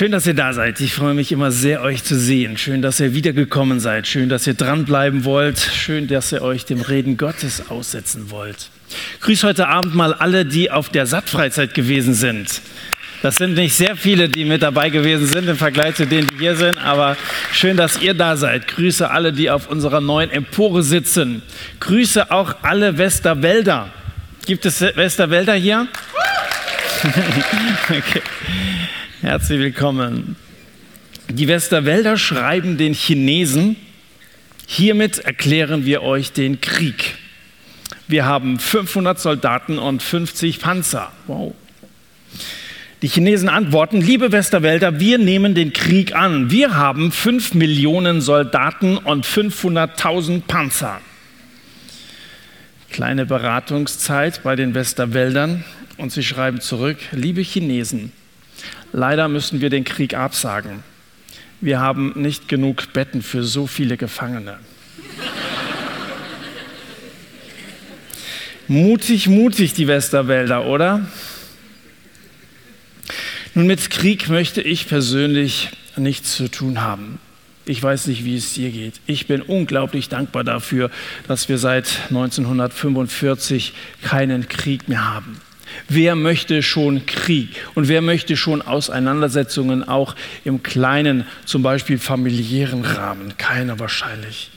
Schön, dass ihr da seid. Ich freue mich immer sehr, euch zu sehen. Schön, dass ihr wiedergekommen seid. Schön, dass ihr dranbleiben wollt. Schön, dass ihr euch dem Reden Gottes aussetzen wollt. Grüß heute Abend mal alle, die auf der Sattfreizeit gewesen sind. Das sind nicht sehr viele, die mit dabei gewesen sind im Vergleich zu denen, die hier sind, aber schön, dass ihr da seid. Grüße alle, die auf unserer neuen Empore sitzen. Grüße auch alle Westerwälder. Gibt es Westerwälder hier? okay. Herzlich willkommen. Die Westerwälder schreiben den Chinesen, hiermit erklären wir euch den Krieg. Wir haben 500 Soldaten und 50 Panzer. Wow. Die Chinesen antworten, liebe Westerwälder, wir nehmen den Krieg an. Wir haben 5 Millionen Soldaten und 500.000 Panzer. Kleine Beratungszeit bei den Westerwäldern und sie schreiben zurück, liebe Chinesen, Leider müssen wir den Krieg absagen. Wir haben nicht genug Betten für so viele Gefangene. mutig, mutig die Westerwälder, oder? Nun, mit Krieg möchte ich persönlich nichts zu tun haben. Ich weiß nicht, wie es dir geht. Ich bin unglaublich dankbar dafür, dass wir seit 1945 keinen Krieg mehr haben. Wer möchte schon Krieg und wer möchte schon Auseinandersetzungen auch im kleinen, zum Beispiel familiären Rahmen? Keiner wahrscheinlich.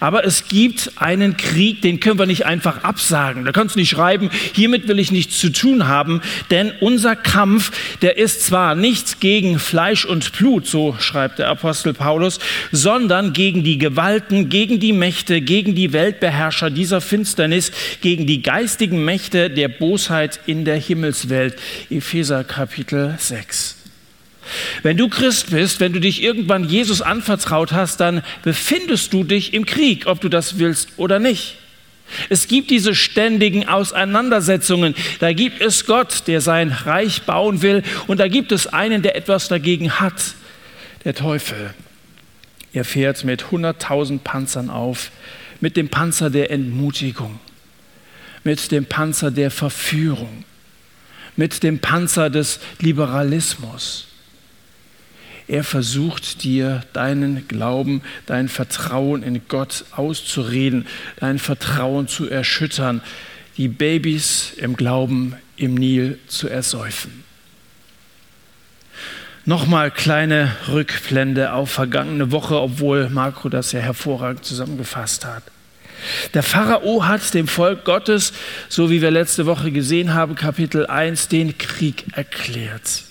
Aber es gibt einen Krieg, den können wir nicht einfach absagen. Da kannst du nicht schreiben, hiermit will ich nichts zu tun haben, denn unser Kampf, der ist zwar nicht gegen Fleisch und Blut, so schreibt der Apostel Paulus, sondern gegen die Gewalten, gegen die Mächte, gegen die Weltbeherrscher dieser Finsternis, gegen die geistigen Mächte der Bosheit in der Himmelswelt. Epheser Kapitel 6. Wenn du Christ bist, wenn du dich irgendwann Jesus anvertraut hast, dann befindest du dich im Krieg, ob du das willst oder nicht. Es gibt diese ständigen Auseinandersetzungen. Da gibt es Gott, der sein Reich bauen will, und da gibt es einen, der etwas dagegen hat, der Teufel. Er fährt mit 100.000 Panzern auf, mit dem Panzer der Entmutigung, mit dem Panzer der Verführung, mit dem Panzer des Liberalismus er versucht dir deinen Glauben, dein Vertrauen in Gott auszureden, dein Vertrauen zu erschüttern, die Babys im Glauben im Nil zu ersäufen. Nochmal kleine Rückblende auf vergangene Woche, obwohl Marco das ja hervorragend zusammengefasst hat. Der Pharao hat dem Volk Gottes, so wie wir letzte Woche gesehen haben, Kapitel 1, den Krieg erklärt.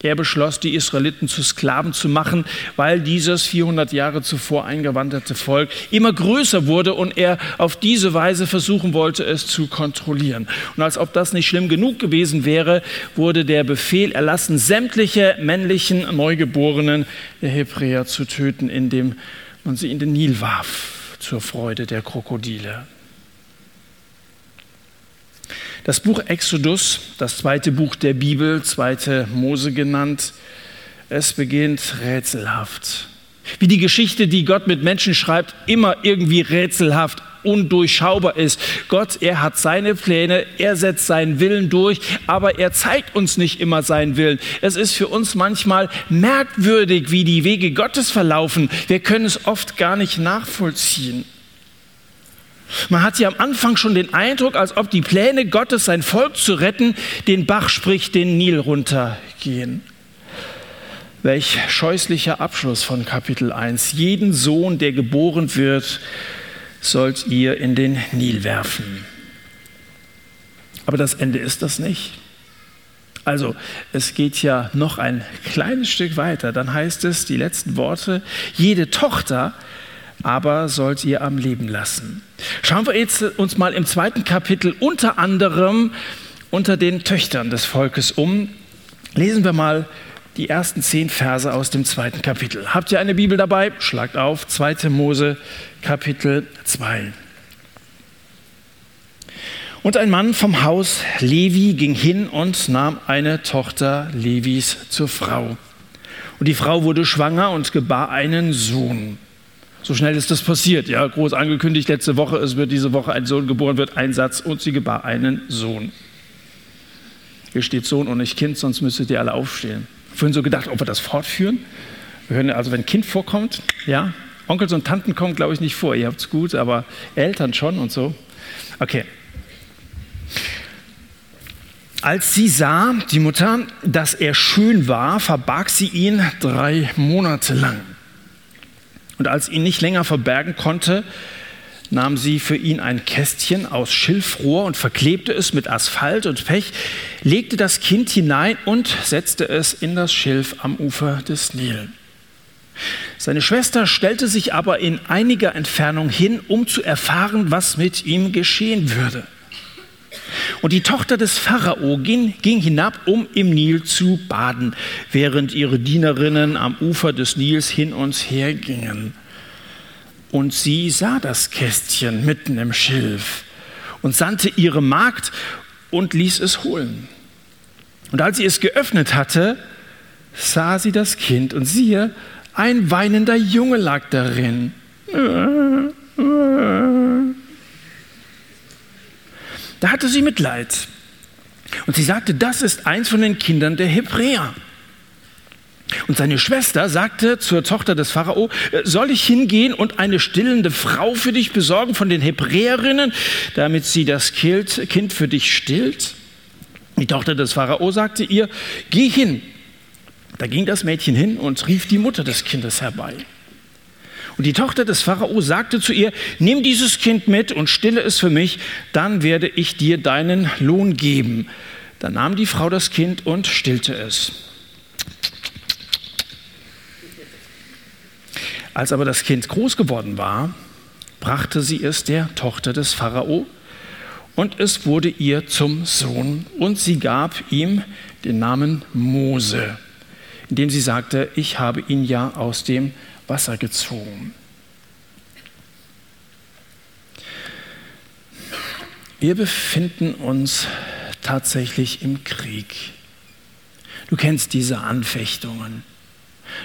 Er beschloss, die Israeliten zu Sklaven zu machen, weil dieses 400 Jahre zuvor eingewanderte Volk immer größer wurde und er auf diese Weise versuchen wollte, es zu kontrollieren. Und als ob das nicht schlimm genug gewesen wäre, wurde der Befehl erlassen, sämtliche männlichen Neugeborenen der Hebräer zu töten, indem man sie in den Nil warf, zur Freude der Krokodile. Das Buch Exodus, das zweite Buch der Bibel, zweite Mose genannt, es beginnt rätselhaft. Wie die Geschichte, die Gott mit Menschen schreibt, immer irgendwie rätselhaft, undurchschaubar ist. Gott, er hat seine Pläne, er setzt seinen Willen durch, aber er zeigt uns nicht immer seinen Willen. Es ist für uns manchmal merkwürdig, wie die Wege Gottes verlaufen. Wir können es oft gar nicht nachvollziehen. Man hat ja am Anfang schon den Eindruck, als ob die Pläne Gottes, sein Volk zu retten, den Bach, sprich den Nil runtergehen. Welch scheußlicher Abschluss von Kapitel 1. Jeden Sohn, der geboren wird, sollt ihr in den Nil werfen. Aber das Ende ist das nicht. Also, es geht ja noch ein kleines Stück weiter. Dann heißt es, die letzten Worte, jede Tochter aber sollt ihr am Leben lassen. Schauen wir jetzt uns mal im zweiten Kapitel unter anderem unter den Töchtern des Volkes um. Lesen wir mal die ersten zehn Verse aus dem zweiten Kapitel. Habt ihr eine Bibel dabei? Schlagt auf 2. Mose Kapitel 2. Und ein Mann vom Haus Levi ging hin und nahm eine Tochter Levis zur Frau. Und die Frau wurde schwanger und gebar einen Sohn. So schnell ist das passiert. Ja, groß angekündigt letzte Woche, es wird diese Woche ein Sohn geboren, wird ein Satz und sie gebar einen Sohn. Hier steht Sohn und nicht Kind, sonst müsstet ihr alle aufstehen. Vorhin so gedacht, ob wir das fortführen. Wir hören also, wenn ein Kind vorkommt, ja, Onkels und Tanten kommen, glaube ich, nicht vor. Ihr habt es gut, aber Eltern schon und so. Okay. Als sie sah, die Mutter, dass er schön war, verbarg sie ihn drei Monate lang. Und als ihn nicht länger verbergen konnte, nahm sie für ihn ein Kästchen aus Schilfrohr und verklebte es mit Asphalt und Pech, legte das Kind hinein und setzte es in das Schilf am Ufer des Nil. Seine Schwester stellte sich aber in einiger Entfernung hin, um zu erfahren, was mit ihm geschehen würde. Und die Tochter des Pharao ging, ging, hinab, um im Nil zu baden, während ihre Dienerinnen am Ufer des Nils hin und her gingen. Und sie sah das Kästchen mitten im Schilf und sandte ihre Magd und ließ es holen. Und als sie es geöffnet hatte, sah sie das Kind und siehe, ein weinender Junge lag darin. Da hatte sie Mitleid. Und sie sagte, das ist eins von den Kindern der Hebräer. Und seine Schwester sagte zur Tochter des Pharao, äh, soll ich hingehen und eine stillende Frau für dich besorgen von den Hebräerinnen, damit sie das Kind für dich stillt? Die Tochter des Pharao sagte ihr, geh hin. Da ging das Mädchen hin und rief die Mutter des Kindes herbei. Und die Tochter des Pharao sagte zu ihr, nimm dieses Kind mit und stille es für mich, dann werde ich dir deinen Lohn geben. Da nahm die Frau das Kind und stillte es. Als aber das Kind groß geworden war, brachte sie es der Tochter des Pharao und es wurde ihr zum Sohn und sie gab ihm den Namen Mose, indem sie sagte, ich habe ihn ja aus dem Wasser gezogen. Wir befinden uns tatsächlich im Krieg. Du kennst diese Anfechtungen.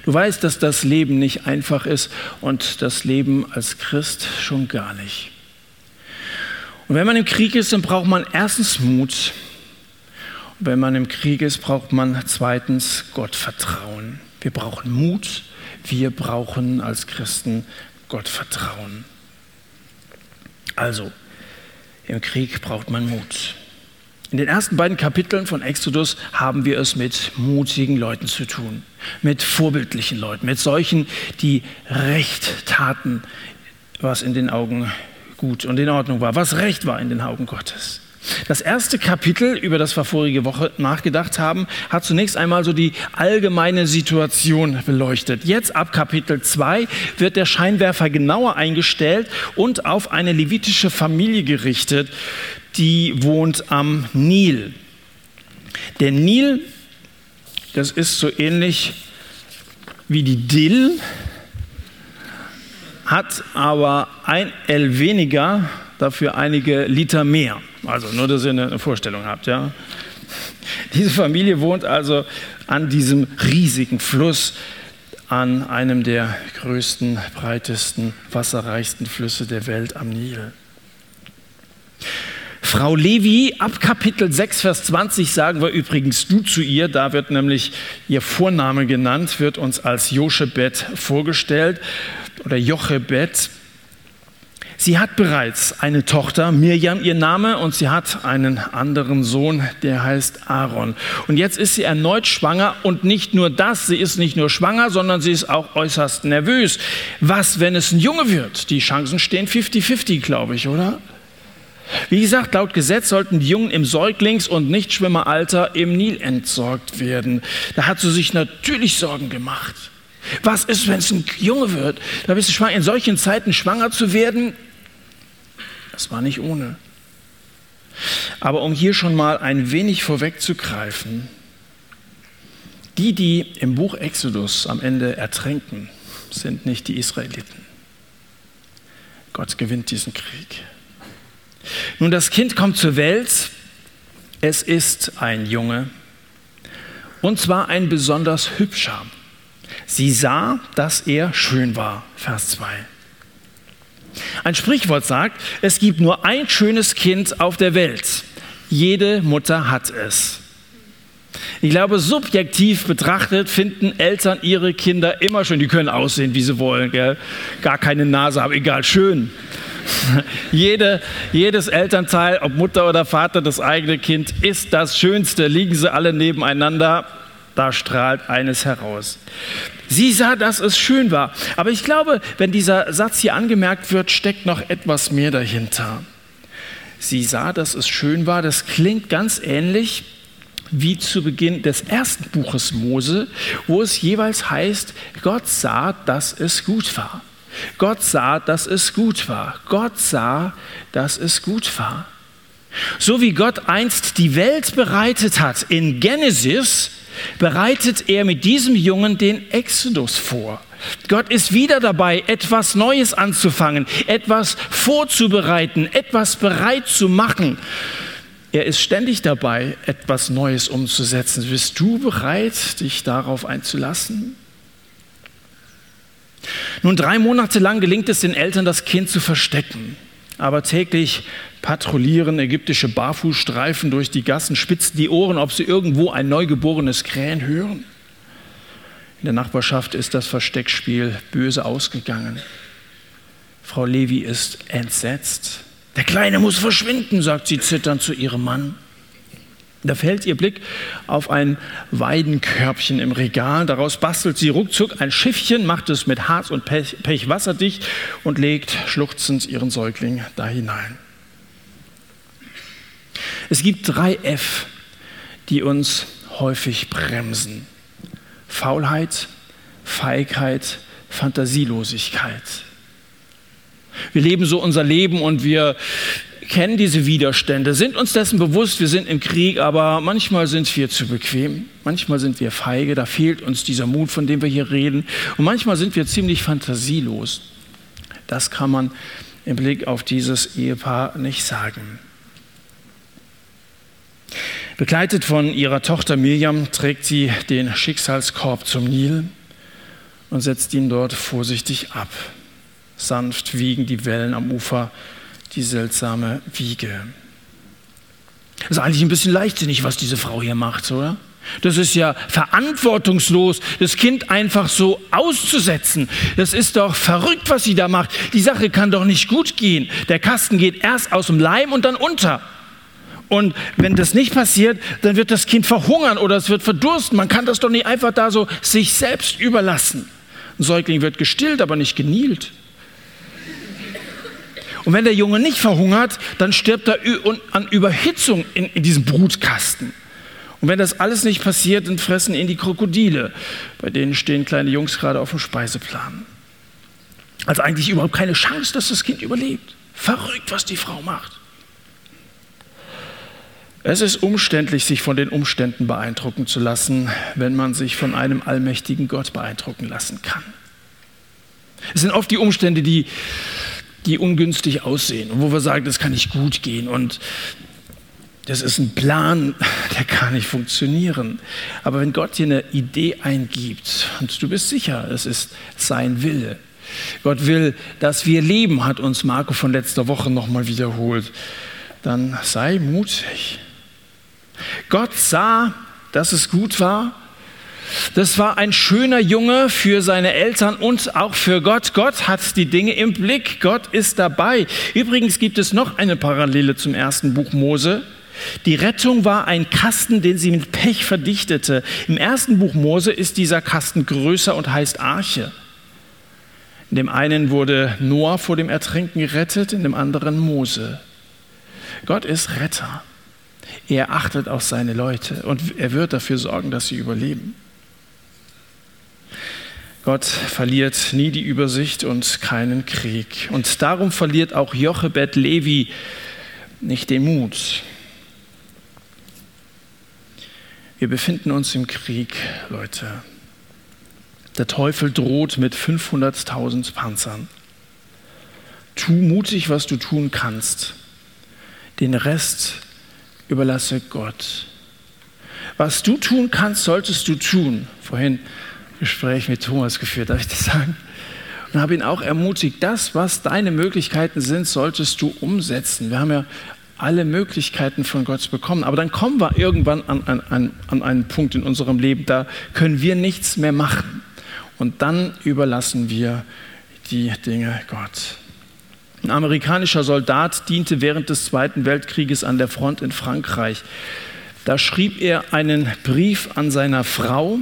Du weißt, dass das Leben nicht einfach ist und das Leben als Christ schon gar nicht. Und wenn man im Krieg ist, dann braucht man erstens Mut. Und wenn man im Krieg ist, braucht man zweitens Gottvertrauen. Wir brauchen Mut wir brauchen als Christen Gottvertrauen. Also, im Krieg braucht man Mut. In den ersten beiden Kapiteln von Exodus haben wir es mit mutigen Leuten zu tun, mit vorbildlichen Leuten, mit solchen, die Recht taten, was in den Augen gut und in Ordnung war, was Recht war in den Augen Gottes. Das erste Kapitel, über das wir vorige Woche nachgedacht haben, hat zunächst einmal so die allgemeine Situation beleuchtet. Jetzt ab Kapitel 2 wird der Scheinwerfer genauer eingestellt und auf eine levitische Familie gerichtet, die wohnt am Nil. Der Nil, das ist so ähnlich wie die Dill, hat aber ein L weniger, dafür einige Liter mehr. Also nur, dass ihr eine Vorstellung habt. Ja? Diese Familie wohnt also an diesem riesigen Fluss, an einem der größten, breitesten, wasserreichsten Flüsse der Welt am Nil. Frau Levi, ab Kapitel 6, Vers 20 sagen wir übrigens du zu ihr, da wird nämlich ihr Vorname genannt, wird uns als Jochebed vorgestellt oder Jochebed. Sie hat bereits eine Tochter, Mirjam ihr Name, und sie hat einen anderen Sohn, der heißt Aaron. Und jetzt ist sie erneut schwanger und nicht nur das, sie ist nicht nur schwanger, sondern sie ist auch äußerst nervös. Was, wenn es ein Junge wird? Die Chancen stehen 50-50, glaube ich, oder? Wie gesagt, laut Gesetz sollten die Jungen im Säuglings- und Nichtschwimmeralter im Nil entsorgt werden. Da hat sie sich natürlich Sorgen gemacht. Was ist, wenn es ein Junge wird? Da bist du schwanger. In solchen Zeiten schwanger zu werden, das war nicht ohne. Aber um hier schon mal ein wenig vorwegzugreifen, die, die im Buch Exodus am Ende ertränken, sind nicht die Israeliten. Gott gewinnt diesen Krieg. Nun, das Kind kommt zur Welt. Es ist ein Junge. Und zwar ein besonders hübscher. Sie sah, dass er schön war. Vers 2. Ein Sprichwort sagt, es gibt nur ein schönes Kind auf der Welt. Jede Mutter hat es. Ich glaube, subjektiv betrachtet finden Eltern ihre Kinder immer schön. Die können aussehen, wie sie wollen. Gell? Gar keine Nase haben, egal, schön. Jede, jedes Elternteil, ob Mutter oder Vater, das eigene Kind, ist das Schönste. Liegen sie alle nebeneinander, da strahlt eines heraus. Sie sah, dass es schön war. Aber ich glaube, wenn dieser Satz hier angemerkt wird, steckt noch etwas mehr dahinter. Sie sah, dass es schön war. Das klingt ganz ähnlich wie zu Beginn des ersten Buches Mose, wo es jeweils heißt, Gott sah, dass es gut war. Gott sah, dass es gut war. Gott sah, dass es gut war. So wie Gott einst die Welt bereitet hat in Genesis, bereitet er mit diesem Jungen den Exodus vor. Gott ist wieder dabei, etwas Neues anzufangen, etwas vorzubereiten, etwas bereit zu machen. Er ist ständig dabei, etwas Neues umzusetzen. Bist du bereit, dich darauf einzulassen? Nun, drei Monate lang gelingt es den Eltern, das Kind zu verstecken. Aber täglich patrouillieren ägyptische Barfußstreifen durch die Gassen, spitzen die Ohren, ob sie irgendwo ein neugeborenes Krähen hören. In der Nachbarschaft ist das Versteckspiel böse ausgegangen. Frau Levi ist entsetzt. Der Kleine muss verschwinden, sagt sie zitternd zu ihrem Mann. Da fällt ihr Blick auf ein Weidenkörbchen im Regal. Daraus bastelt sie ruckzuck ein Schiffchen, macht es mit Harz und Pech, Pech wasserdicht und legt schluchzend ihren Säugling da hinein. Es gibt drei F, die uns häufig bremsen. Faulheit, Feigheit, Fantasielosigkeit. Wir leben so unser Leben und wir kennen diese Widerstände, sind uns dessen bewusst, wir sind im Krieg, aber manchmal sind wir zu bequem, manchmal sind wir feige, da fehlt uns dieser Mut, von dem wir hier reden, und manchmal sind wir ziemlich fantasielos. Das kann man im Blick auf dieses Ehepaar nicht sagen. Begleitet von ihrer Tochter Miriam trägt sie den Schicksalskorb zum Nil und setzt ihn dort vorsichtig ab. Sanft wiegen die Wellen am Ufer die seltsame Wiege. Das ist eigentlich ein bisschen leichtsinnig, was diese Frau hier macht, oder? Das ist ja verantwortungslos, das Kind einfach so auszusetzen. Das ist doch verrückt, was sie da macht. Die Sache kann doch nicht gut gehen. Der Kasten geht erst aus dem Leim und dann unter. Und wenn das nicht passiert, dann wird das Kind verhungern oder es wird verdursten. Man kann das doch nicht einfach da so sich selbst überlassen. Ein Säugling wird gestillt, aber nicht genielt. Und wenn der Junge nicht verhungert, dann stirbt er an Überhitzung in, in diesem Brutkasten. Und wenn das alles nicht passiert, dann fressen ihn die Krokodile. Bei denen stehen kleine Jungs gerade auf dem Speiseplan. Also eigentlich überhaupt keine Chance, dass das Kind überlebt. Verrückt, was die Frau macht. Es ist umständlich, sich von den Umständen beeindrucken zu lassen, wenn man sich von einem allmächtigen Gott beeindrucken lassen kann. Es sind oft die Umstände, die die ungünstig aussehen und wo wir sagen, das kann nicht gut gehen und das ist ein Plan, der kann nicht funktionieren. Aber wenn Gott dir eine Idee eingibt und du bist sicher, es ist sein Wille, Gott will, dass wir leben, hat uns Marco von letzter Woche nochmal wiederholt, dann sei mutig. Gott sah, dass es gut war das war ein schöner Junge für seine Eltern und auch für Gott. Gott hat die Dinge im Blick. Gott ist dabei. Übrigens gibt es noch eine Parallele zum ersten Buch Mose. Die Rettung war ein Kasten, den sie mit Pech verdichtete. Im ersten Buch Mose ist dieser Kasten größer und heißt Arche. In dem einen wurde Noah vor dem Ertrinken gerettet, in dem anderen Mose. Gott ist Retter. Er achtet auf seine Leute und er wird dafür sorgen, dass sie überleben. Gott verliert nie die Übersicht und keinen Krieg. Und darum verliert auch Jochebed Levi nicht den Mut. Wir befinden uns im Krieg, Leute. Der Teufel droht mit 500.000 Panzern. Tu mutig, was du tun kannst. Den Rest überlasse Gott. Was du tun kannst, solltest du tun. Vorhin Gespräch mit Thomas geführt, darf ich das sagen? Und habe ihn auch ermutigt, das, was deine Möglichkeiten sind, solltest du umsetzen. Wir haben ja alle Möglichkeiten von Gott bekommen. Aber dann kommen wir irgendwann an, an, an einen Punkt in unserem Leben, da können wir nichts mehr machen. Und dann überlassen wir die Dinge Gott. Ein amerikanischer Soldat diente während des Zweiten Weltkrieges an der Front in Frankreich. Da schrieb er einen Brief an seiner Frau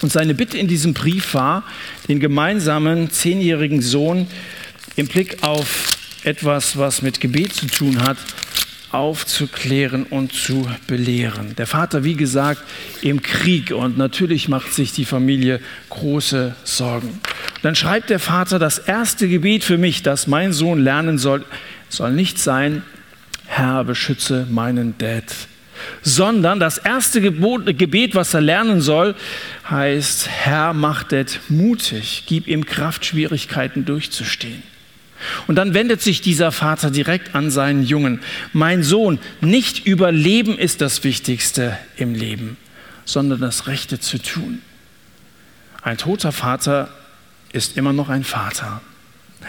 und seine Bitte in diesem Brief war, den gemeinsamen zehnjährigen Sohn im Blick auf etwas, was mit Gebet zu tun hat, aufzuklären und zu belehren. Der Vater, wie gesagt, im Krieg und natürlich macht sich die Familie große Sorgen. Dann schreibt der Vater, das erste Gebet für mich, das mein Sohn lernen soll, soll nicht sein, Herr, beschütze meinen Dad, sondern das erste Gebet, was er lernen soll, heißt, Herr, mach Dad mutig, gib ihm Kraft, Schwierigkeiten durchzustehen. Und dann wendet sich dieser Vater direkt an seinen Jungen. Mein Sohn, nicht überleben ist das Wichtigste im Leben, sondern das Rechte zu tun. Ein toter Vater ist immer noch ein Vater.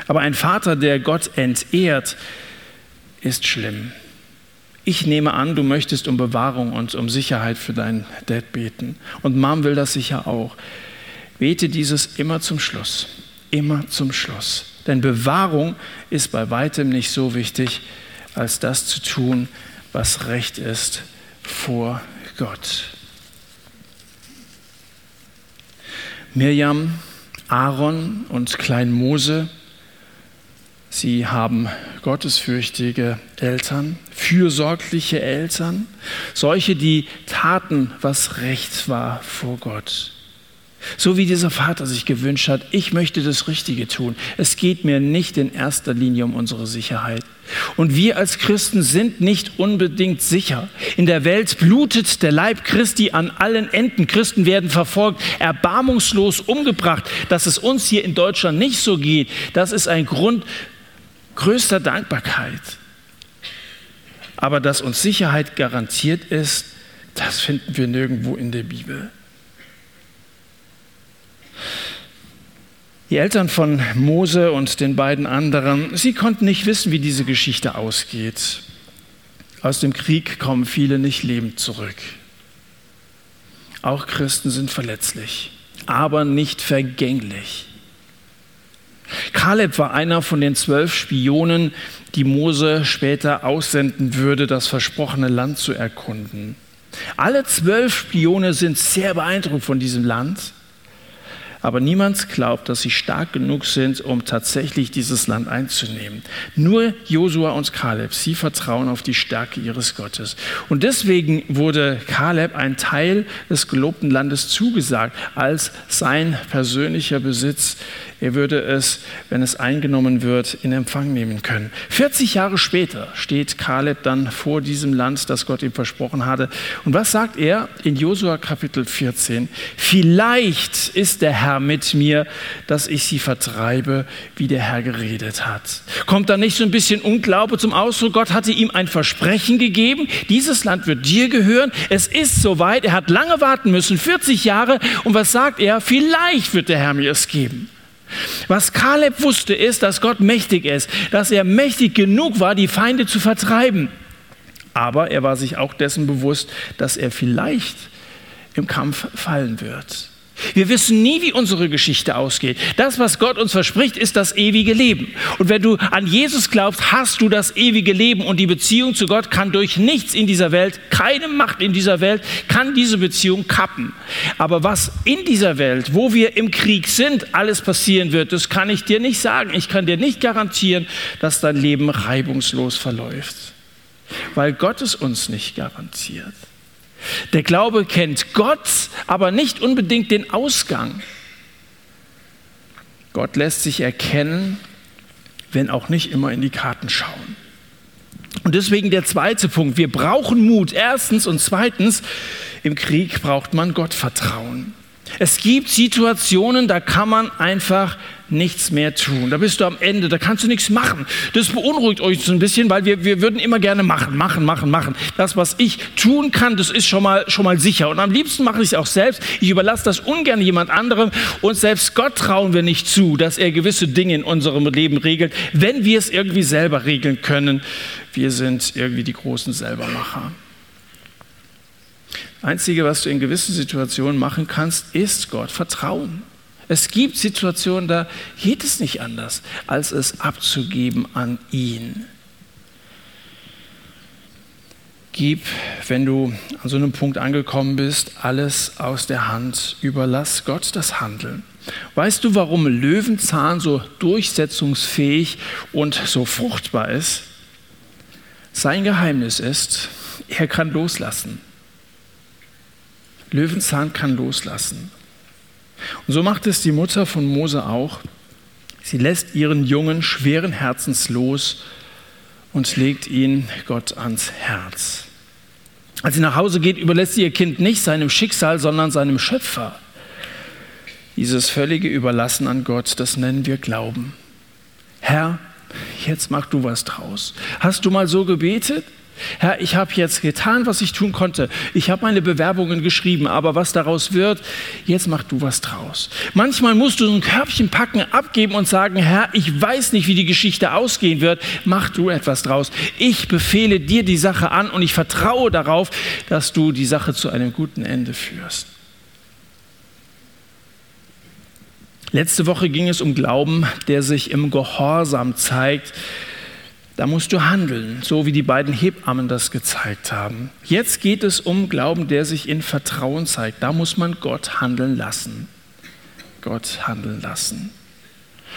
Aber ein Vater, der Gott entehrt, ist schlimm. Ich nehme an, du möchtest um Bewahrung und um Sicherheit für deinen Dad beten. Und Mom will das sicher auch. Bete dieses immer zum Schluss. Immer zum Schluss. Denn Bewahrung ist bei weitem nicht so wichtig, als das zu tun, was recht ist vor Gott. Mirjam, Aaron und Klein Mose, sie haben gottesfürchtige Eltern, fürsorgliche Eltern, solche, die taten, was recht war vor Gott. So wie dieser Vater sich gewünscht hat, ich möchte das Richtige tun. Es geht mir nicht in erster Linie um unsere Sicherheit. Und wir als Christen sind nicht unbedingt sicher. In der Welt blutet der Leib Christi an allen Enden. Christen werden verfolgt, erbarmungslos umgebracht. Dass es uns hier in Deutschland nicht so geht, das ist ein Grund größter Dankbarkeit. Aber dass uns Sicherheit garantiert ist, das finden wir nirgendwo in der Bibel. Die Eltern von Mose und den beiden anderen, sie konnten nicht wissen, wie diese Geschichte ausgeht. Aus dem Krieg kommen viele nicht lebend zurück. Auch Christen sind verletzlich, aber nicht vergänglich. Kaleb war einer von den zwölf Spionen, die Mose später aussenden würde, das versprochene Land zu erkunden. Alle zwölf Spione sind sehr beeindruckt von diesem Land aber niemand glaubt, dass sie stark genug sind, um tatsächlich dieses Land einzunehmen. Nur Josua und Kaleb, sie vertrauen auf die Stärke ihres Gottes. Und deswegen wurde Kaleb ein Teil des gelobten Landes zugesagt als sein persönlicher Besitz. Er würde es, wenn es eingenommen wird, in Empfang nehmen können. 40 Jahre später steht Kaleb dann vor diesem Land, das Gott ihm versprochen hatte. Und was sagt er in Josua Kapitel 14? Vielleicht ist der Herr mit mir, dass ich sie vertreibe, wie der Herr geredet hat. Kommt da nicht so ein bisschen Unglaube zum Ausdruck? Gott hatte ihm ein Versprechen gegeben. Dieses Land wird dir gehören. Es ist soweit. Er hat lange warten müssen, 40 Jahre. Und was sagt er? Vielleicht wird der Herr mir es geben. Was Kaleb wusste, ist, dass Gott mächtig ist, dass er mächtig genug war, die Feinde zu vertreiben. Aber er war sich auch dessen bewusst, dass er vielleicht im Kampf fallen wird. Wir wissen nie, wie unsere Geschichte ausgeht. Das, was Gott uns verspricht, ist das ewige Leben. Und wenn du an Jesus glaubst, hast du das ewige Leben und die Beziehung zu Gott kann durch nichts in dieser Welt, keine Macht in dieser Welt, kann diese Beziehung kappen. Aber was in dieser Welt, wo wir im Krieg sind, alles passieren wird, das kann ich dir nicht sagen. Ich kann dir nicht garantieren, dass dein Leben reibungslos verläuft. Weil Gott es uns nicht garantiert. Der Glaube kennt Gott, aber nicht unbedingt den Ausgang. Gott lässt sich erkennen, wenn auch nicht immer in die Karten schauen. Und deswegen der zweite Punkt. Wir brauchen Mut. Erstens und zweitens, im Krieg braucht man Gottvertrauen. Es gibt Situationen, da kann man einfach nichts mehr tun. Da bist du am Ende, da kannst du nichts machen. Das beunruhigt euch so ein bisschen, weil wir, wir würden immer gerne machen, machen, machen, machen. Das, was ich tun kann, das ist schon mal, schon mal sicher. Und am liebsten mache ich es auch selbst. Ich überlasse das ungern jemand anderem. Und selbst Gott trauen wir nicht zu, dass er gewisse Dinge in unserem Leben regelt, wenn wir es irgendwie selber regeln können. Wir sind irgendwie die großen Selbermacher. Einzige, was du in gewissen Situationen machen kannst, ist Gott vertrauen. Es gibt Situationen, da geht es nicht anders, als es abzugeben an ihn. Gib, wenn du an so einem Punkt angekommen bist, alles aus der Hand. Überlass Gott das Handeln. Weißt du, warum Löwenzahn so durchsetzungsfähig und so fruchtbar ist? Sein Geheimnis ist, er kann loslassen. Löwenzahn kann loslassen. Und so macht es die Mutter von Mose auch. Sie lässt ihren Jungen schweren Herzens los und legt ihn Gott ans Herz. Als sie nach Hause geht, überlässt sie ihr Kind nicht seinem Schicksal, sondern seinem Schöpfer. Dieses völlige Überlassen an Gott, das nennen wir Glauben. Herr, jetzt mach du was draus. Hast du mal so gebetet? Herr, ich habe jetzt getan, was ich tun konnte. Ich habe meine Bewerbungen geschrieben, aber was daraus wird, jetzt mach du was draus. Manchmal musst du so ein Körbchen packen, abgeben und sagen, Herr, ich weiß nicht, wie die Geschichte ausgehen wird, mach du etwas draus. Ich befehle dir die Sache an und ich vertraue darauf, dass du die Sache zu einem guten Ende führst. Letzte Woche ging es um Glauben, der sich im Gehorsam zeigt da musst du handeln, so wie die beiden Hebammen das gezeigt haben. Jetzt geht es um Glauben, der sich in Vertrauen zeigt. Da muss man Gott handeln lassen. Gott handeln lassen.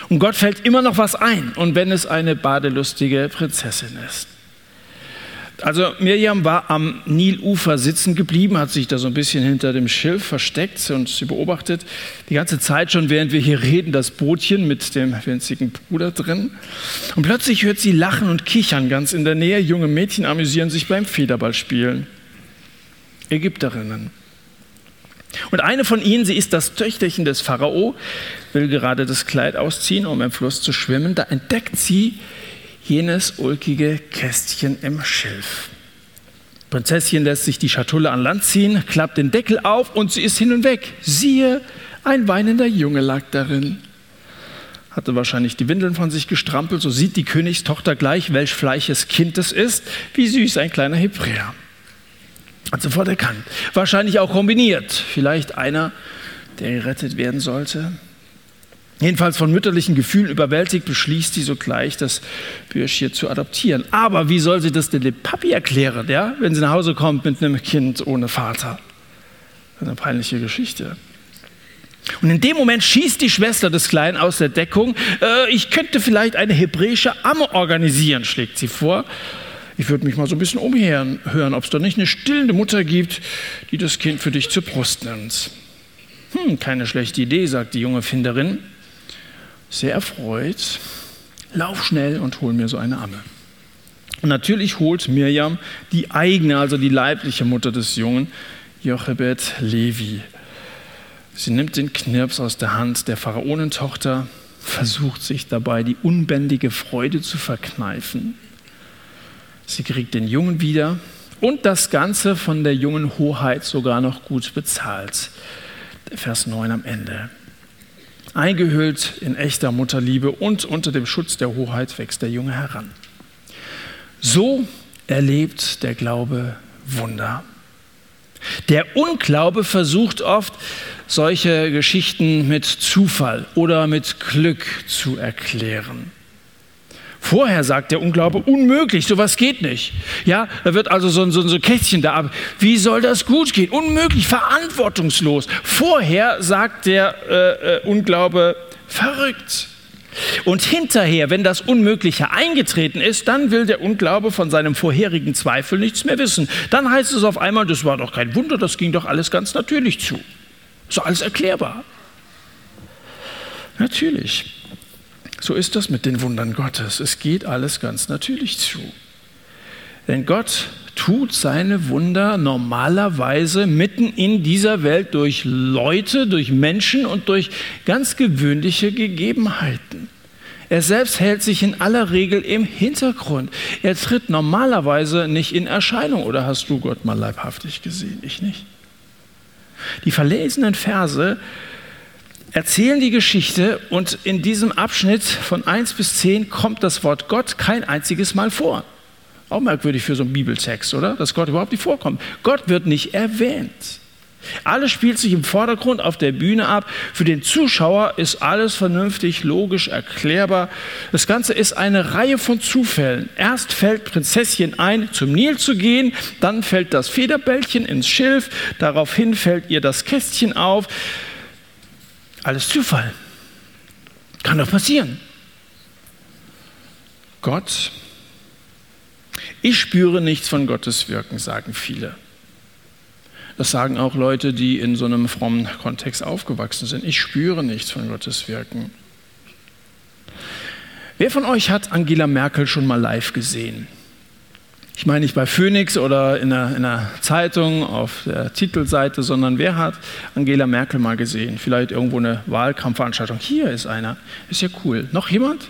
Und Gott fällt immer noch was ein, und wenn es eine badelustige Prinzessin ist. Also Mirjam war am Nilufer sitzen geblieben, hat sich da so ein bisschen hinter dem Schilf versteckt und sie beobachtet die ganze Zeit schon, während wir hier reden, das Bootchen mit dem winzigen Bruder drin. Und plötzlich hört sie Lachen und Kichern ganz in der Nähe. Junge Mädchen amüsieren sich beim Federballspielen. Ägypterinnen. Und eine von ihnen, sie ist das Töchterchen des Pharao, will gerade das Kleid ausziehen, um im Fluss zu schwimmen. Da entdeckt sie jenes ulkige Kästchen im Schilf. Prinzesschen lässt sich die Schatulle an Land ziehen, klappt den Deckel auf und sie ist hin und weg. Siehe, ein weinender Junge lag darin. Hatte wahrscheinlich die Windeln von sich gestrampelt, so sieht die Königstochter gleich, welch fleiches Kind es ist, wie süß ein kleiner Hebräer. Hat sofort erkannt. Wahrscheinlich auch kombiniert. Vielleicht einer, der gerettet werden sollte. Jedenfalls von mütterlichen Gefühlen überwältigt, beschließt sie sogleich, das Bürschchen zu adoptieren. Aber wie soll sie das denn dem Papi erklären, ja, wenn sie nach Hause kommt mit einem Kind ohne Vater? Eine peinliche Geschichte. Und in dem Moment schießt die Schwester des Kleinen aus der Deckung. Äh, ich könnte vielleicht eine hebräische Amme organisieren, schlägt sie vor. Ich würde mich mal so ein bisschen umhören, ob es da nicht eine stillende Mutter gibt, die das Kind für dich zur Brust nimmt. Hm, keine schlechte Idee, sagt die junge Finderin sehr erfreut, lauf schnell und hol mir so eine Amme. Und natürlich holt Mirjam die eigene, also die leibliche Mutter des Jungen, Jochebed Levi. Sie nimmt den Knirps aus der Hand der Pharaonentochter, versucht sich dabei die unbändige Freude zu verkneifen. Sie kriegt den Jungen wieder und das Ganze von der jungen Hoheit sogar noch gut bezahlt. Vers 9 am Ende. Eingehüllt in echter Mutterliebe und unter dem Schutz der Hoheit wächst der Junge heran. So erlebt der Glaube Wunder. Der Unglaube versucht oft, solche Geschichten mit Zufall oder mit Glück zu erklären. Vorher sagt der Unglaube, unmöglich, sowas geht nicht. Ja, da wird also so ein, so ein Kästchen da ab. Wie soll das gut gehen? Unmöglich, verantwortungslos. Vorher sagt der äh, äh, Unglaube, verrückt. Und hinterher, wenn das Unmögliche eingetreten ist, dann will der Unglaube von seinem vorherigen Zweifel nichts mehr wissen. Dann heißt es auf einmal, das war doch kein Wunder, das ging doch alles ganz natürlich zu. So alles erklärbar. Natürlich. So ist das mit den Wundern Gottes. Es geht alles ganz natürlich zu. Denn Gott tut seine Wunder normalerweise mitten in dieser Welt durch Leute, durch Menschen und durch ganz gewöhnliche Gegebenheiten. Er selbst hält sich in aller Regel im Hintergrund. Er tritt normalerweise nicht in Erscheinung. Oder hast du Gott mal leibhaftig gesehen? Ich nicht. Die verlesenen Verse erzählen die Geschichte und in diesem Abschnitt von 1 bis 10 kommt das Wort Gott kein einziges Mal vor. Auch merkwürdig für so einen Bibeltext, oder? Dass Gott überhaupt nicht vorkommt. Gott wird nicht erwähnt. Alles spielt sich im Vordergrund auf der Bühne ab. Für den Zuschauer ist alles vernünftig, logisch, erklärbar. Das Ganze ist eine Reihe von Zufällen. Erst fällt Prinzesschen ein, zum Nil zu gehen, dann fällt das Federbällchen ins Schilf, daraufhin fällt ihr das Kästchen auf. Alles Zufall. Kann doch passieren. Gott, ich spüre nichts von Gottes Wirken, sagen viele. Das sagen auch Leute, die in so einem frommen Kontext aufgewachsen sind. Ich spüre nichts von Gottes Wirken. Wer von euch hat Angela Merkel schon mal live gesehen? Ich meine nicht bei Phoenix oder in der, in der, Zeitung auf der Titelseite, sondern wer hat Angela Merkel mal gesehen? Vielleicht irgendwo eine Wahlkampfveranstaltung. Hier ist einer. Ist ja cool. Noch jemand?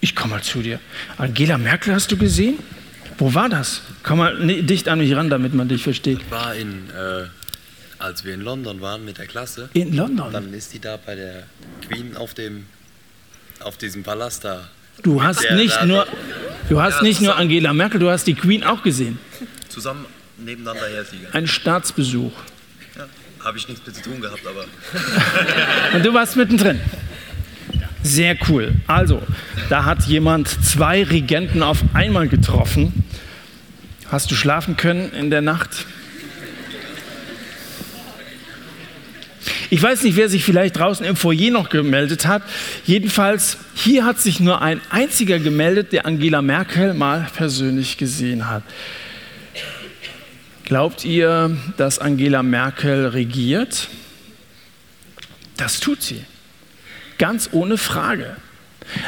Ich komme mal zu dir. Angela Merkel hast du gesehen? Wo war das? Komm mal dicht an mich ran, damit man dich versteht. Ich war in, äh, als wir in London waren mit der Klasse. In London? Dann ist die da bei der Queen auf dem, auf diesem Palast da Du hast nicht nur, du hast ja, nicht nur Angela Merkel, du hast die Queen auch gesehen. Zusammen nebeneinander her Ein Staatsbesuch. Ja, habe ich nichts mit zu tun gehabt, aber. Und du warst mittendrin. Sehr cool. Also, da hat jemand zwei Regenten auf einmal getroffen. Hast du schlafen können in der Nacht? Ich weiß nicht, wer sich vielleicht draußen im Foyer noch gemeldet hat. Jedenfalls, hier hat sich nur ein einziger gemeldet, der Angela Merkel mal persönlich gesehen hat. Glaubt ihr, dass Angela Merkel regiert? Das tut sie. Ganz ohne Frage.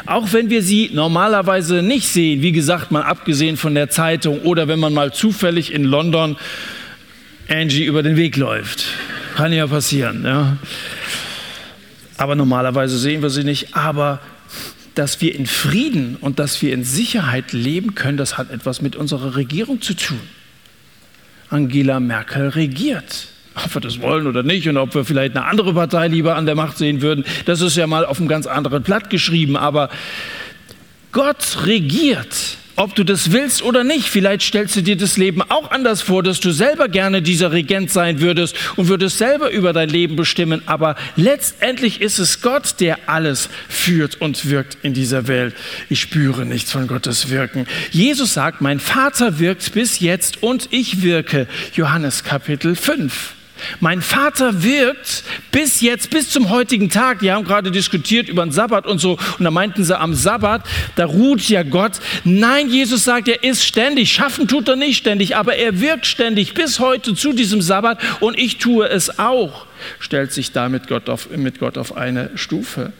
Auch wenn wir sie normalerweise nicht sehen, wie gesagt, mal abgesehen von der Zeitung oder wenn man mal zufällig in London Angie über den Weg läuft. Kann ja passieren. Ja. Aber normalerweise sehen wir sie nicht. Aber dass wir in Frieden und dass wir in Sicherheit leben können, das hat etwas mit unserer Regierung zu tun. Angela Merkel regiert. Ob wir das wollen oder nicht und ob wir vielleicht eine andere Partei lieber an der Macht sehen würden, das ist ja mal auf einem ganz anderen Blatt geschrieben. Aber Gott regiert ob du das willst oder nicht. Vielleicht stellst du dir das Leben auch anders vor, dass du selber gerne dieser Regent sein würdest und würdest selber über dein Leben bestimmen. Aber letztendlich ist es Gott, der alles führt und wirkt in dieser Welt. Ich spüre nichts von Gottes Wirken. Jesus sagt, mein Vater wirkt bis jetzt und ich wirke. Johannes Kapitel 5. Mein Vater wirkt bis jetzt, bis zum heutigen Tag. Die haben gerade diskutiert über den Sabbat und so. Und da meinten sie, am Sabbat, da ruht ja Gott. Nein, Jesus sagt, er ist ständig. Schaffen tut er nicht ständig, aber er wirkt ständig bis heute zu diesem Sabbat. Und ich tue es auch. Stellt sich da mit Gott auf, mit Gott auf eine Stufe.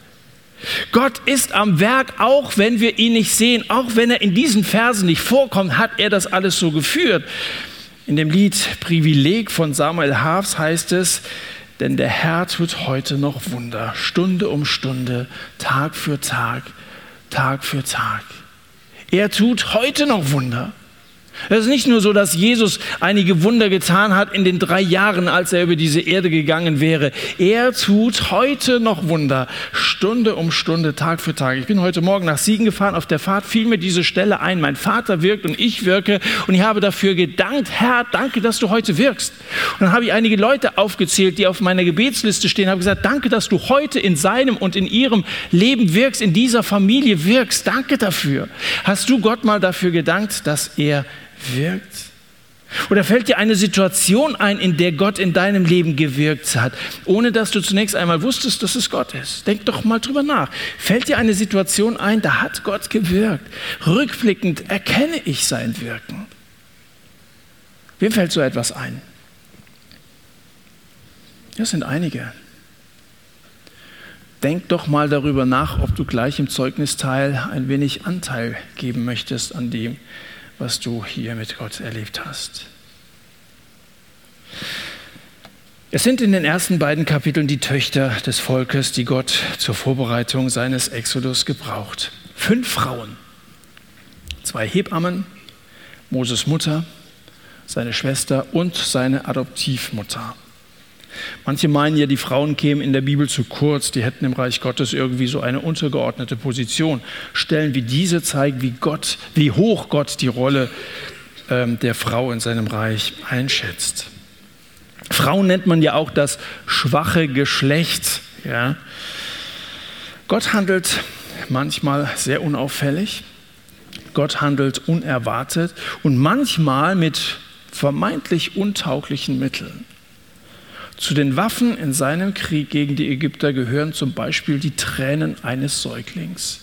Gott ist am Werk, auch wenn wir ihn nicht sehen, auch wenn er in diesen Versen nicht vorkommt, hat er das alles so geführt. In dem Lied Privileg von Samuel Haafs heißt es, denn der Herr tut heute noch Wunder, Stunde um Stunde, Tag für Tag, Tag für Tag. Er tut heute noch Wunder. Es ist nicht nur so, dass Jesus einige Wunder getan hat in den drei Jahren, als er über diese Erde gegangen wäre. Er tut heute noch Wunder, Stunde um Stunde, Tag für Tag. Ich bin heute Morgen nach Siegen gefahren. Auf der Fahrt fiel mir diese Stelle ein. Mein Vater wirkt und ich wirke. Und ich habe dafür gedankt, Herr, danke, dass du heute wirkst. Und dann habe ich einige Leute aufgezählt, die auf meiner Gebetsliste stehen, habe gesagt, danke, dass du heute in seinem und in ihrem Leben wirkst, in dieser Familie wirkst. Danke dafür. Hast du Gott mal dafür gedankt, dass er wirkt? Oder fällt dir eine Situation ein, in der Gott in deinem Leben gewirkt hat, ohne dass du zunächst einmal wusstest, dass es Gott ist? Denk doch mal drüber nach. Fällt dir eine Situation ein, da hat Gott gewirkt? Rückblickend erkenne ich sein Wirken. Wem fällt so etwas ein? Das sind einige. Denk doch mal darüber nach, ob du gleich im Zeugnisteil ein wenig Anteil geben möchtest an dem, was du hier mit Gott erlebt hast. Es sind in den ersten beiden Kapiteln die Töchter des Volkes, die Gott zur Vorbereitung seines Exodus gebraucht. Fünf Frauen, zwei Hebammen, Moses Mutter, seine Schwester und seine Adoptivmutter. Manche meinen ja, die Frauen kämen in der Bibel zu kurz, die hätten im Reich Gottes irgendwie so eine untergeordnete Position. Stellen wie diese zeigen, wie Gott, wie hoch Gott die Rolle ähm, der Frau in seinem Reich einschätzt. Frauen nennt man ja auch das schwache Geschlecht. Ja. Gott handelt manchmal sehr unauffällig. Gott handelt unerwartet und manchmal mit vermeintlich untauglichen Mitteln. Zu den Waffen in seinem Krieg gegen die Ägypter gehören zum Beispiel die Tränen eines Säuglings.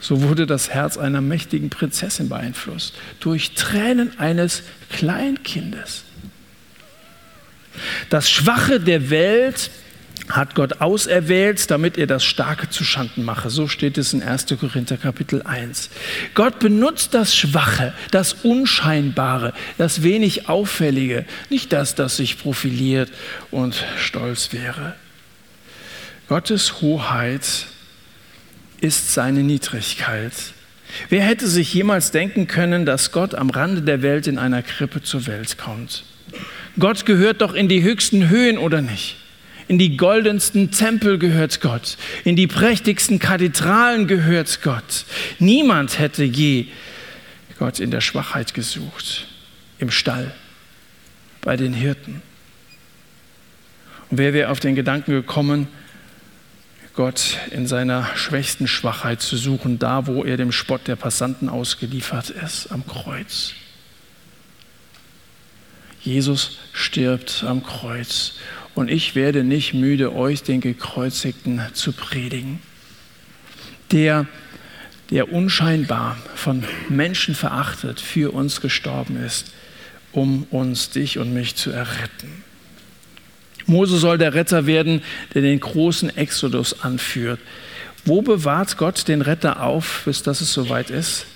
So wurde das Herz einer mächtigen Prinzessin beeinflusst durch Tränen eines Kleinkindes. Das Schwache der Welt hat Gott auserwählt, damit er das Starke zu Schanden mache. So steht es in 1. Korinther Kapitel 1. Gott benutzt das Schwache, das Unscheinbare, das wenig Auffällige, nicht das, das sich profiliert und stolz wäre. Gottes Hoheit ist seine Niedrigkeit. Wer hätte sich jemals denken können, dass Gott am Rande der Welt in einer Krippe zur Welt kommt? Gott gehört doch in die höchsten Höhen, oder nicht? In die goldensten Tempel gehört Gott. In die prächtigsten Kathedralen gehört Gott. Niemand hätte je Gott in der Schwachheit gesucht. Im Stall, bei den Hirten. Und wer wäre auf den Gedanken gekommen, Gott in seiner schwächsten Schwachheit zu suchen, da wo er dem Spott der Passanten ausgeliefert ist, am Kreuz. Jesus stirbt am Kreuz und ich werde nicht müde, euch den Gekreuzigten zu predigen. Der, der unscheinbar von Menschen verachtet für uns gestorben ist, um uns, dich und mich zu erretten. Mose soll der Retter werden, der den großen Exodus anführt. Wo bewahrt Gott den Retter auf, bis das es soweit ist?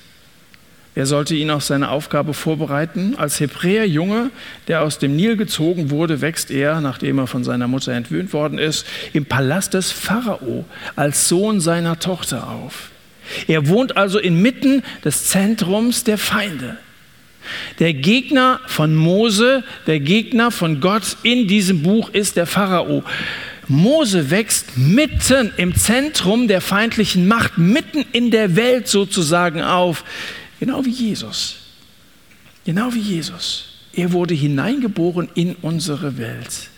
Er sollte ihn auf seine Aufgabe vorbereiten. Als Hebräer-Junge, der aus dem Nil gezogen wurde, wächst er, nachdem er von seiner Mutter entwöhnt worden ist, im Palast des Pharao als Sohn seiner Tochter auf. Er wohnt also inmitten des Zentrums der Feinde. Der Gegner von Mose, der Gegner von Gott in diesem Buch ist der Pharao. Mose wächst mitten im Zentrum der feindlichen Macht, mitten in der Welt sozusagen auf. Genau wie Jesus. Genau wie Jesus. Er wurde hineingeboren in unsere Welt.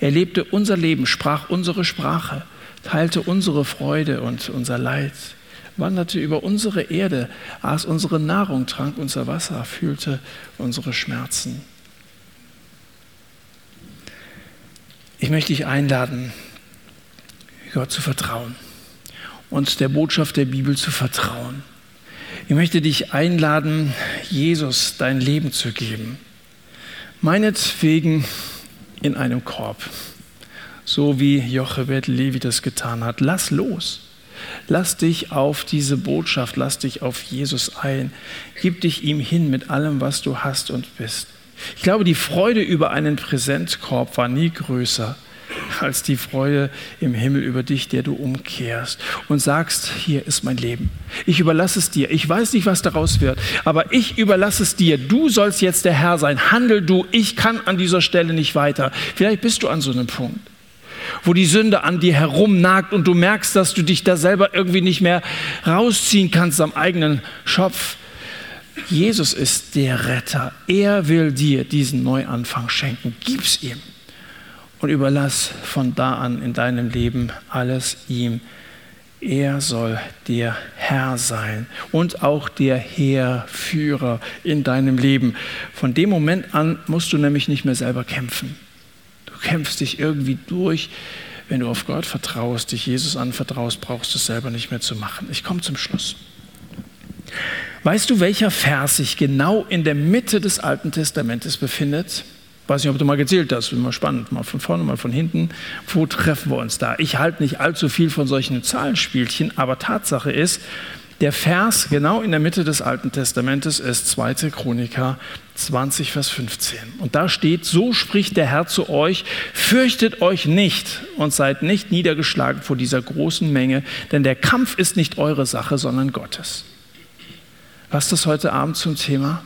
Er lebte unser Leben, sprach unsere Sprache, teilte unsere Freude und unser Leid, wanderte über unsere Erde, aß unsere Nahrung, trank unser Wasser, fühlte unsere Schmerzen. Ich möchte dich einladen, Gott zu vertrauen und der Botschaft der Bibel zu vertrauen. Ich möchte dich einladen, Jesus dein Leben zu geben. Meinetwegen in einem Korb, so wie Jochebed Levi das getan hat. Lass los. Lass dich auf diese Botschaft, lass dich auf Jesus ein. Gib dich ihm hin mit allem, was du hast und bist. Ich glaube, die Freude über einen Präsentkorb war nie größer als die Freude im Himmel über dich, der du umkehrst und sagst, hier ist mein Leben. Ich überlasse es dir. Ich weiß nicht, was daraus wird, aber ich überlasse es dir. Du sollst jetzt der Herr sein. Handel du. Ich kann an dieser Stelle nicht weiter. Vielleicht bist du an so einem Punkt wo die Sünde an dir herumnagt und du merkst, dass du dich da selber irgendwie nicht mehr rausziehen kannst am eigenen Schopf. Jesus ist der Retter. Er will dir diesen Neuanfang schenken. Gib's ihm und überlass von da an in deinem Leben alles ihm. Er soll der Herr sein und auch der Heerführer in deinem Leben. Von dem Moment an musst du nämlich nicht mehr selber kämpfen. Du kämpfst dich irgendwie durch. Wenn du auf Gott vertraust, dich Jesus anvertraust, brauchst du es selber nicht mehr zu machen. Ich komme zum Schluss. Weißt du, welcher Vers sich genau in der Mitte des Alten Testamentes befindet? Weiß nicht, ob du mal gezählt hast, immer spannend, mal von vorne, mal von hinten. Wo treffen wir uns da? Ich halte nicht allzu viel von solchen Zahlenspielchen, aber Tatsache ist, Der Vers genau in der Mitte des Alten Testamentes ist 2. Chroniker 20, Vers 15. Und da steht, so spricht der Herr zu euch, fürchtet euch nicht und seid nicht niedergeschlagen vor dieser großen Menge, denn der Kampf ist nicht eure Sache, sondern Gottes. Was ist das heute Abend zum Thema?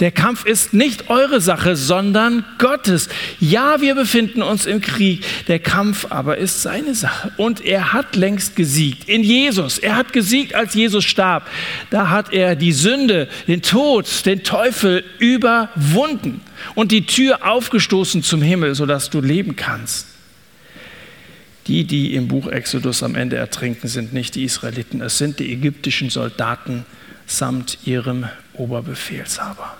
Der Kampf ist nicht eure Sache, sondern Gottes. Ja, wir befinden uns im Krieg. Der Kampf aber ist seine Sache. Und er hat längst gesiegt. In Jesus. Er hat gesiegt, als Jesus starb. Da hat er die Sünde, den Tod, den Teufel überwunden und die Tür aufgestoßen zum Himmel, sodass du leben kannst. Die, die im Buch Exodus am Ende ertrinken, sind nicht die Israeliten. Es sind die ägyptischen Soldaten samt ihrem Oberbefehlshaber.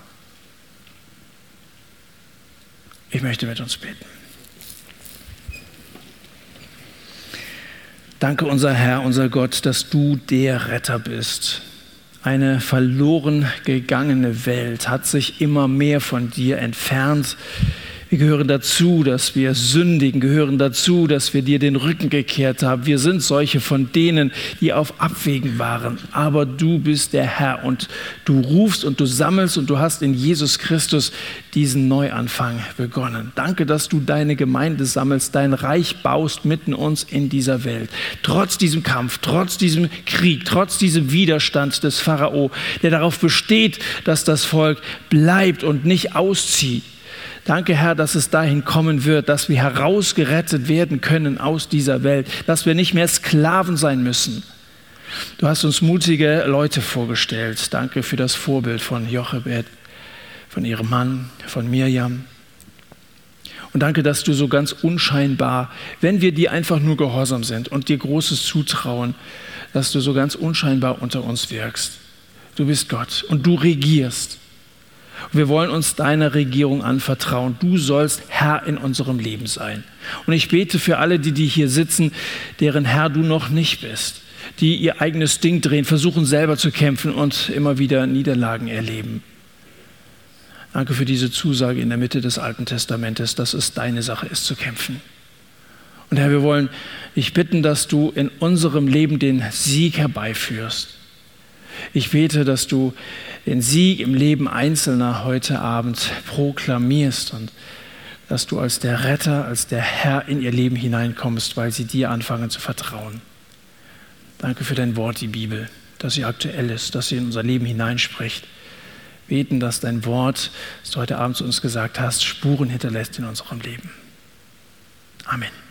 Ich möchte mit uns beten. Danke, unser Herr, unser Gott, dass du der Retter bist. Eine verloren gegangene Welt hat sich immer mehr von dir entfernt. Wir gehören dazu, dass wir sündigen, gehören dazu, dass wir dir den Rücken gekehrt haben. Wir sind solche von denen, die auf Abwägen waren. Aber du bist der Herr und du rufst und du sammelst und du hast in Jesus Christus diesen Neuanfang begonnen. Danke, dass du deine Gemeinde sammelst, dein Reich baust mitten uns in dieser Welt. Trotz diesem Kampf, trotz diesem Krieg, trotz diesem Widerstand des Pharao, der darauf besteht, dass das Volk bleibt und nicht auszieht. Danke, Herr, dass es dahin kommen wird, dass wir herausgerettet werden können aus dieser Welt, dass wir nicht mehr Sklaven sein müssen. Du hast uns mutige Leute vorgestellt. Danke für das Vorbild von Jochebed, von ihrem Mann, von Mirjam. Und danke, dass du so ganz unscheinbar, wenn wir dir einfach nur gehorsam sind und dir Großes zutrauen, dass du so ganz unscheinbar unter uns wirkst. Du bist Gott und du regierst. Wir wollen uns deiner Regierung anvertrauen. Du sollst Herr in unserem Leben sein. Und ich bete für alle, die, die hier sitzen, deren Herr du noch nicht bist, die ihr eigenes Ding drehen, versuchen selber zu kämpfen und immer wieder Niederlagen erleben. Danke für diese Zusage in der Mitte des Alten Testamentes, dass es deine Sache ist zu kämpfen. Und Herr, wir wollen dich bitten, dass du in unserem Leben den Sieg herbeiführst. Ich bete, dass du den Sieg im Leben Einzelner heute Abend proklamierst und dass du als der Retter, als der Herr in ihr Leben hineinkommst, weil sie dir anfangen zu vertrauen. Danke für dein Wort, die Bibel, dass sie aktuell ist, dass sie in unser Leben hineinspricht. Beten, dass dein Wort, das du heute Abend zu uns gesagt hast, Spuren hinterlässt in unserem Leben. Amen.